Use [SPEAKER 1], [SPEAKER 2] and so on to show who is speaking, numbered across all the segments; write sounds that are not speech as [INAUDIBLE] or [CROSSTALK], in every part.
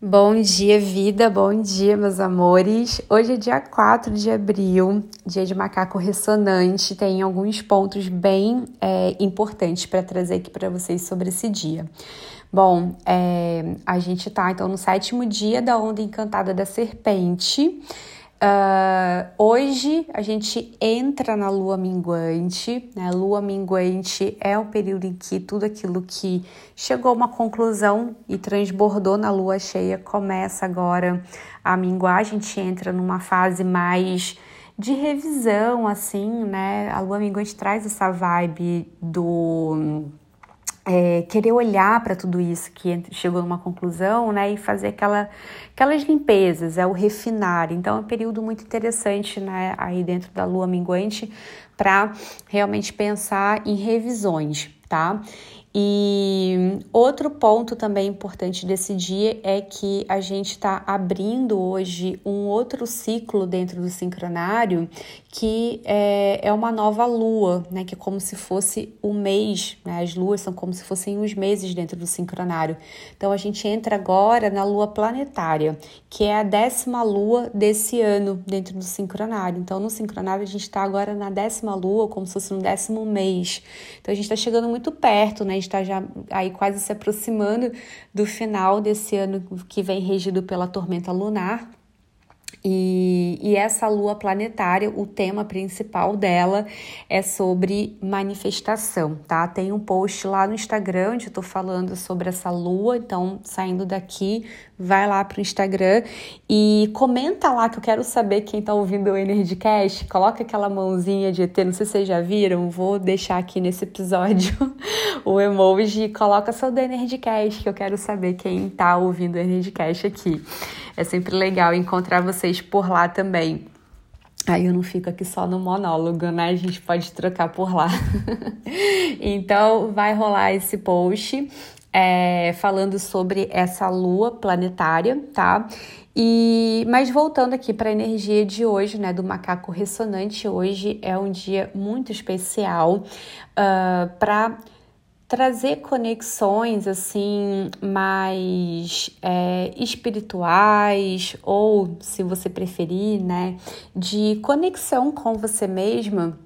[SPEAKER 1] Bom dia, vida, bom dia, meus amores. Hoje é dia 4 de abril, dia de macaco ressonante. Tem alguns pontos bem é, importantes para trazer aqui para vocês sobre esse dia. Bom, é, a gente tá então no sétimo dia da onda encantada da serpente. Uh, hoje a gente entra na lua minguante, né? Lua minguante é um período em que tudo aquilo que chegou a uma conclusão e transbordou na lua cheia começa agora a minguar. A gente entra numa fase mais de revisão, assim, né? A lua minguante traz essa vibe do é, querer olhar para tudo isso que chegou numa conclusão, né, e fazer aquela, aquelas limpezas, é o refinar. Então é um período muito interessante, né, aí dentro da lua minguante para realmente pensar em revisões, tá? E outro ponto também importante desse dia é que a gente está abrindo hoje um outro ciclo dentro do sincronário que é, é uma nova lua, né? Que é como se fosse o mês, né? As luas são como se fossem os meses dentro do sincronário. Então a gente entra agora na lua planetária, que é a décima lua desse ano dentro do sincronário. Então no sincronário a gente está agora na décima lua, como se fosse no décimo mês. Então a gente está chegando muito perto, né? Está já aí quase se aproximando do final desse ano que vem regido pela tormenta lunar. E, e, essa lua planetária, o tema principal dela é sobre manifestação, tá? Tem um post lá no Instagram onde eu tô falando sobre essa lua, então saindo daqui, vai lá pro Instagram e comenta lá que eu quero saber quem tá ouvindo o Energycast, coloca aquela mãozinha de ET, não sei se vocês já viram, vou deixar aqui nesse episódio [LAUGHS] o emoji, coloca só do Energycast que eu quero saber quem tá ouvindo o Energycast aqui. É sempre legal encontrar vocês por lá também. Aí eu não fico aqui só no monólogo, né? A gente pode trocar por lá. [LAUGHS] então, vai rolar esse post é, falando sobre essa lua planetária, tá? E, mas voltando aqui para a energia de hoje, né, do macaco ressonante, hoje é um dia muito especial uh, ah, para trazer conexões assim mais é, espirituais ou se você preferir, né, de conexão com você mesma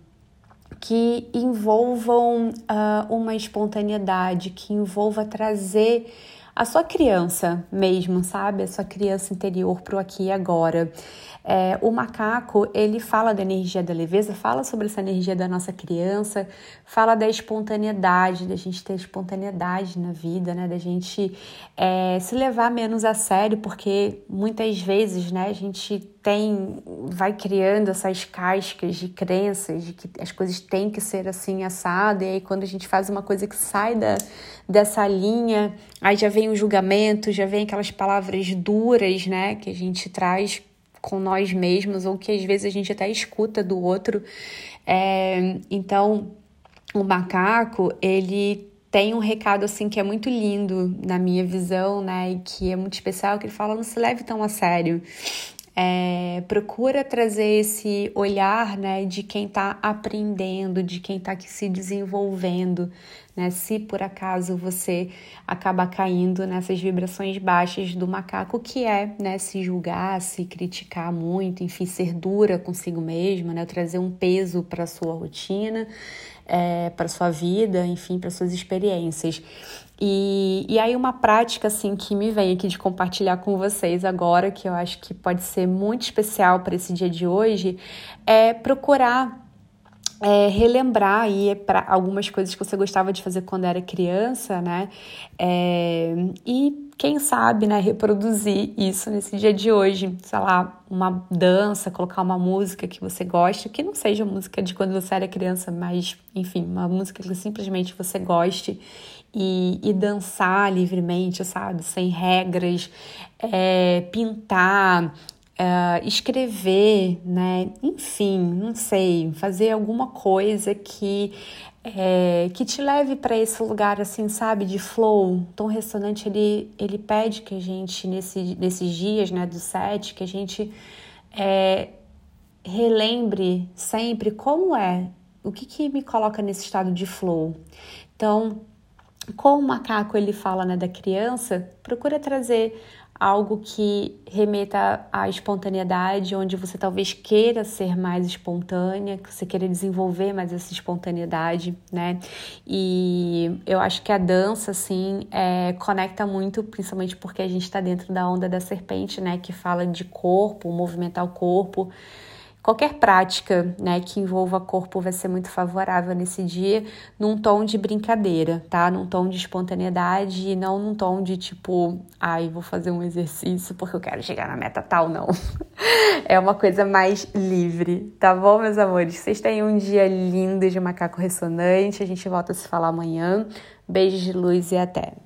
[SPEAKER 1] que envolvam uh, uma espontaneidade, que envolva trazer a sua criança mesmo, sabe? A sua criança interior para o aqui e agora. É, o macaco, ele fala da energia da leveza, fala sobre essa energia da nossa criança, fala da espontaneidade, da gente ter espontaneidade na vida, né? Da gente é, se levar menos a sério, porque muitas vezes, né, a gente tem, vai criando essas cascas de crenças de que as coisas têm que ser assim assado, e aí quando a gente faz uma coisa que sai da, dessa linha, aí já vem o julgamento, já vem aquelas palavras duras, né, que a gente traz com nós mesmos ou que às vezes a gente até escuta do outro. É, então, o macaco, ele tem um recado assim que é muito lindo na minha visão, né, e que é muito especial, que ele fala não se leve tão a sério. É, procura trazer esse olhar né, de quem está aprendendo, de quem está se desenvolvendo, né? Se por acaso você acaba caindo nessas vibrações baixas do macaco, que é né, se julgar, se criticar muito, enfim, ser dura consigo mesma, né? trazer um peso para a sua rotina, é, para sua vida, enfim, para suas experiências. E, e aí uma prática assim que me vem aqui de compartilhar com vocês agora, que eu acho que pode ser muito especial para esse dia de hoje, é procurar é, relembrar aí para algumas coisas que você gostava de fazer quando era criança, né? É, e quem sabe, né, reproduzir isso nesse dia de hoje, sei lá, uma dança, colocar uma música que você gosta, que não seja música de quando você era criança, mas enfim, uma música que simplesmente você goste e, e dançar livremente, sabe, sem regras, é, pintar, Uh, escrever, né? Enfim, não sei, fazer alguma coisa que é, que te leve para esse lugar assim, sabe, de flow. Tom Ressonante ele ele pede que a gente nesse, nesses dias, né, do set, que a gente é, relembre sempre como é, o que que me coloca nesse estado de flow. Então, como o macaco ele fala né, da criança, procura trazer algo que remeta à espontaneidade, onde você talvez queira ser mais espontânea, que você queira desenvolver mais essa espontaneidade, né? E eu acho que a dança, assim, é, conecta muito, principalmente porque a gente está dentro da onda da serpente, né? Que fala de corpo, movimentar o corpo. Qualquer prática né, que envolva corpo vai ser muito favorável nesse dia, num tom de brincadeira, tá? Num tom de espontaneidade e não num tom de tipo, ai, vou fazer um exercício porque eu quero chegar na meta tal, não. [LAUGHS] é uma coisa mais livre, tá bom, meus amores? Vocês tenham um dia lindo de macaco ressonante. A gente volta a se falar amanhã. Beijos de luz e até!